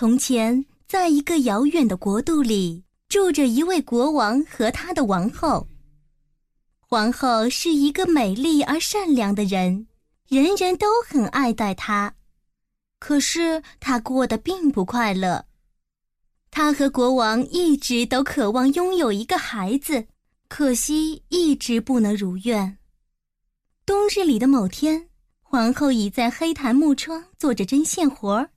从前，在一个遥远的国度里，住着一位国王和他的王后。皇后是一个美丽而善良的人，人人都很爱戴她。可是她过得并不快乐。她和国王一直都渴望拥有一个孩子，可惜一直不能如愿。冬日里的某天，皇后倚在黑檀木窗做着针线活儿。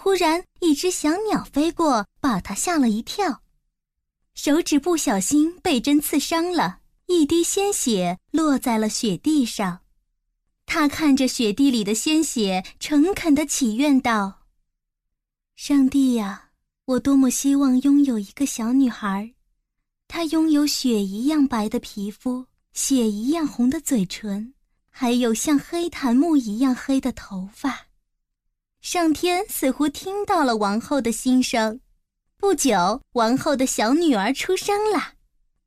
忽然，一只小鸟飞过，把他吓了一跳，手指不小心被针刺伤了，一滴鲜血落在了雪地上。他看着雪地里的鲜血，诚恳地祈愿道：“上帝呀，我多么希望拥有一个小女孩，她拥有雪一样白的皮肤，血一样红的嘴唇，还有像黑檀木一样黑的头发。”上天似乎听到了王后的心声，不久，王后的小女儿出生了。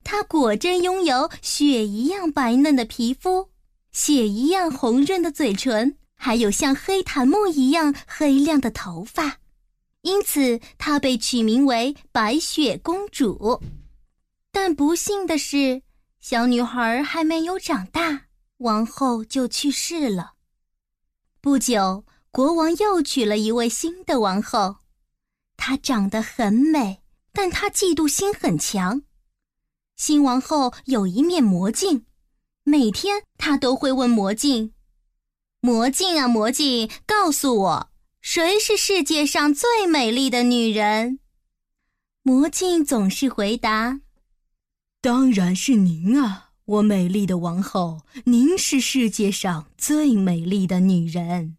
她果真拥有雪一样白嫩的皮肤，血一样红润的嘴唇，还有像黑檀木一样黑亮的头发，因此她被取名为白雪公主。但不幸的是，小女孩还没有长大，王后就去世了。不久。国王又娶了一位新的王后，她长得很美，但她嫉妒心很强。新王后有一面魔镜，每天她都会问魔镜：“魔镜啊，魔镜，告诉我，谁是世界上最美丽的女人？”魔镜总是回答：“当然是您啊，我美丽的王后，您是世界上最美丽的女人。”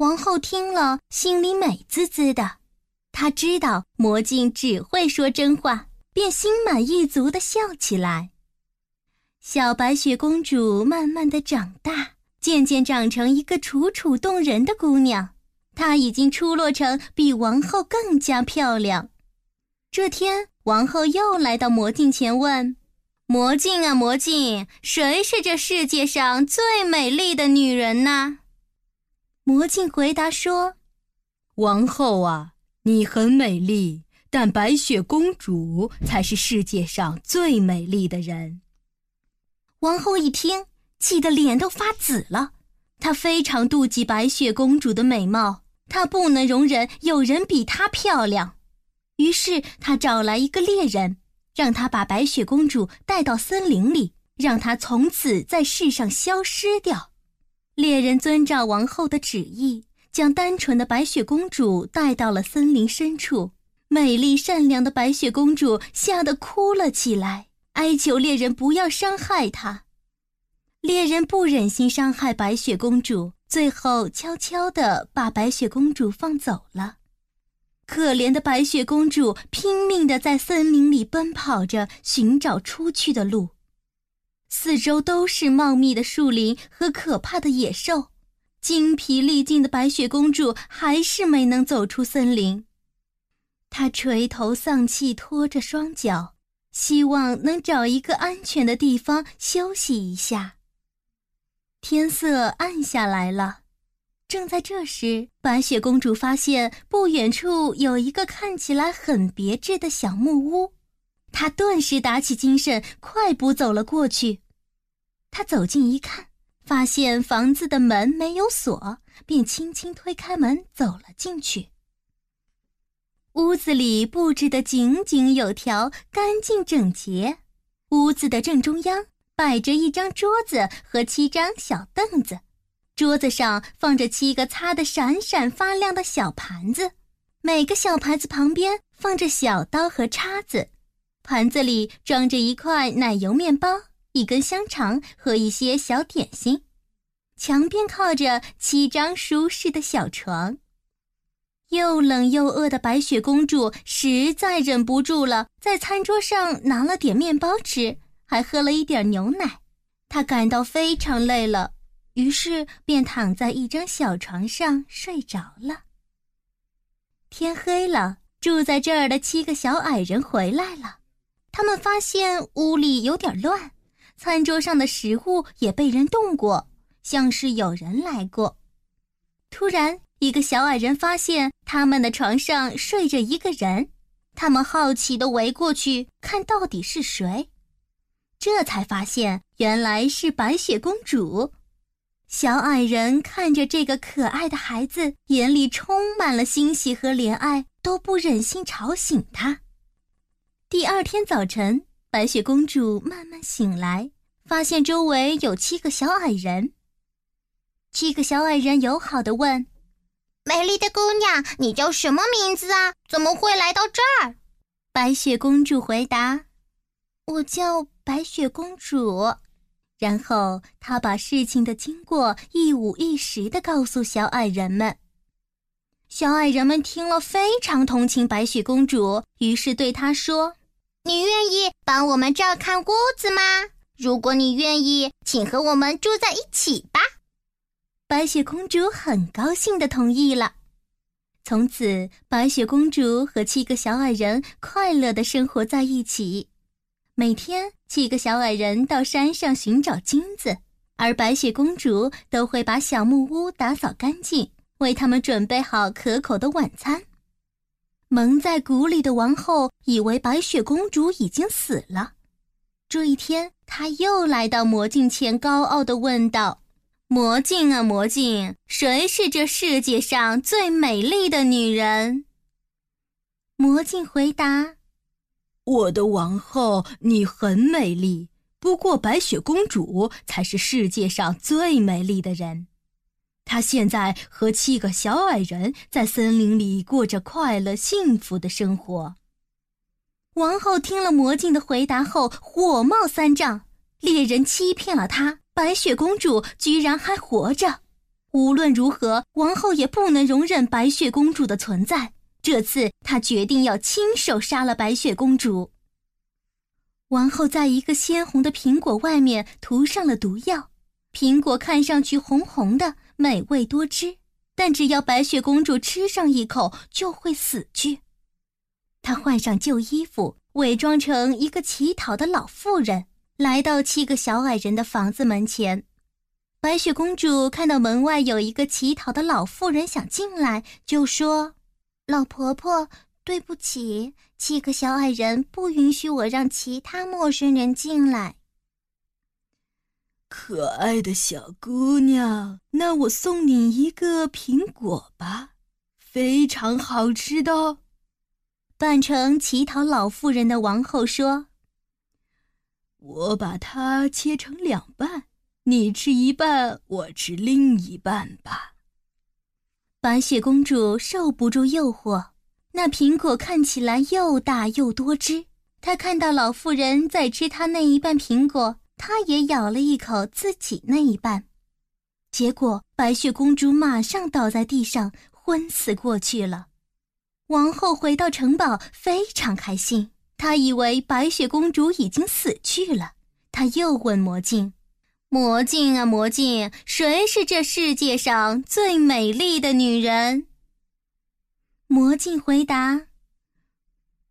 王后听了，心里美滋滋的。她知道魔镜只会说真话，便心满意足地笑起来。小白雪公主慢慢的长大，渐渐长成一个楚楚动人的姑娘。她已经出落成比王后更加漂亮。这天，王后又来到魔镜前问：“魔镜啊，魔镜，谁是这世界上最美丽的女人呢？”魔镜回答说：“王后啊，你很美丽，但白雪公主才是世界上最美丽的人。”王后一听，气得脸都发紫了。她非常妒忌白雪公主的美貌，她不能容忍有人比她漂亮。于是，她找来一个猎人，让他把白雪公主带到森林里，让她从此在世上消失掉。猎人遵照王后的旨意，将单纯的白雪公主带到了森林深处。美丽善良的白雪公主吓得哭了起来，哀求猎人不要伤害她。猎人不忍心伤害白雪公主，最后悄悄地把白雪公主放走了。可怜的白雪公主拼命地在森林里奔跑着，寻找出去的路。四周都是茂密的树林和可怕的野兽，精疲力尽的白雪公主还是没能走出森林。她垂头丧气，拖着双脚，希望能找一个安全的地方休息一下。天色暗下来了，正在这时，白雪公主发现不远处有一个看起来很别致的小木屋。他顿时打起精神，快步走了过去。他走近一看，发现房子的门没有锁，便轻轻推开门走了进去。屋子里布置得井井有条，干净整洁。屋子的正中央摆着一张桌子和七张小凳子，桌子上放着七个擦得闪闪发亮的小盘子，每个小盘子旁边放着小刀和叉子。盘子里装着一块奶油面包、一根香肠和一些小点心。墙边靠着七张舒适的小床。又冷又饿的白雪公主实在忍不住了，在餐桌上拿了点面包吃，还喝了一点牛奶。她感到非常累了，于是便躺在一张小床上睡着了。天黑了，住在这儿的七个小矮人回来了。他们发现屋里有点乱，餐桌上的食物也被人动过，像是有人来过。突然，一个小矮人发现他们的床上睡着一个人，他们好奇地围过去看到底是谁，这才发现原来是白雪公主。小矮人看着这个可爱的孩子，眼里充满了欣喜和怜爱，都不忍心吵醒他。第二天早晨，白雪公主慢慢醒来，发现周围有七个小矮人。七个小矮人友好的问：“美丽的姑娘，你叫什么名字啊？怎么会来到这儿？”白雪公主回答：“我叫白雪公主。”然后她把事情的经过一五一十的告诉小矮人们。小矮人们听了，非常同情白雪公主，于是对她说：“你愿意帮我们照看屋子吗？如果你愿意，请和我们住在一起吧。”白雪公主很高兴的同意了。从此，白雪公主和七个小矮人快乐的生活在一起。每天，七个小矮人到山上寻找金子，而白雪公主都会把小木屋打扫干净，为他们准备好可口的晚餐。蒙在鼓里的王后以为白雪公主已经死了。这一天，她又来到魔镜前，高傲地问道：“魔镜啊，魔镜，谁是这世界上最美丽的女人？”魔镜回答。我的王后，你很美丽，不过白雪公主才是世界上最美丽的人。她现在和七个小矮人在森林里过着快乐幸福的生活。王后听了魔镜的回答后，火冒三丈：猎人欺骗了她，白雪公主居然还活着。无论如何，王后也不能容忍白雪公主的存在。这次，她决定要亲手杀了白雪公主。王后在一个鲜红的苹果外面涂上了毒药，苹果看上去红红的，美味多汁，但只要白雪公主吃上一口，就会死去。她换上旧衣服，伪装成一个乞讨的老妇人，来到七个小矮人的房子门前。白雪公主看到门外有一个乞讨的老妇人想进来，就说。老婆婆，对不起，七个小矮人不允许我让其他陌生人进来。可爱的小姑娘，那我送你一个苹果吧，非常好吃的哦。扮成乞讨老妇人的王后说：“我把它切成两半，你吃一半，我吃另一半吧。”白雪公主受不住诱惑，那苹果看起来又大又多汁。她看到老妇人在吃她那一半苹果，他也咬了一口自己那一半。结果，白雪公主马上倒在地上，昏死过去了。王后回到城堡，非常开心。她以为白雪公主已经死去了。她又问魔镜。魔镜啊，魔镜，谁是这世界上最美丽的女人？魔镜回答：“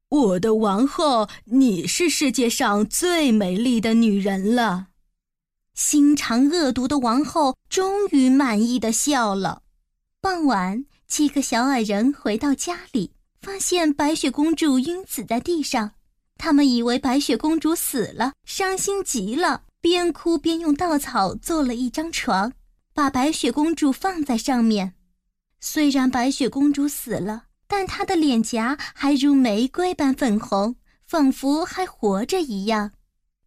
我的王后，你是世界上最美丽的女人了。”心肠恶毒的王后终于满意的笑了。傍晚，七个小矮人回到家里，发现白雪公主晕死在地上。他们以为白雪公主死了，伤心极了。边哭边用稻草做了一张床，把白雪公主放在上面。虽然白雪公主死了，但她的脸颊还如玫瑰般粉红，仿佛还活着一样。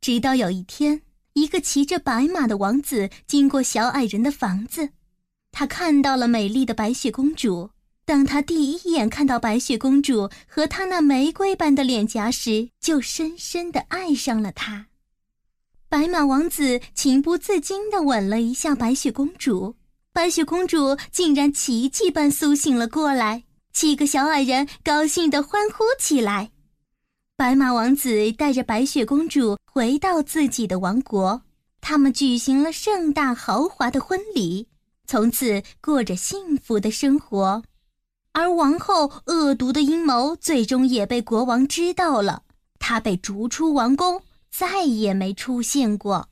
直到有一天，一个骑着白马的王子经过小矮人的房子，他看到了美丽的白雪公主。当他第一眼看到白雪公主和她那玫瑰般的脸颊时，就深深地爱上了她。白马王子情不自禁地吻了一下白雪公主，白雪公主竟然奇迹般苏醒了过来。七个小矮人高兴地欢呼起来。白马王子带着白雪公主回到自己的王国，他们举行了盛大豪华的婚礼，从此过着幸福的生活。而王后恶毒的阴谋最终也被国王知道了，她被逐出王宫。再也没出现过。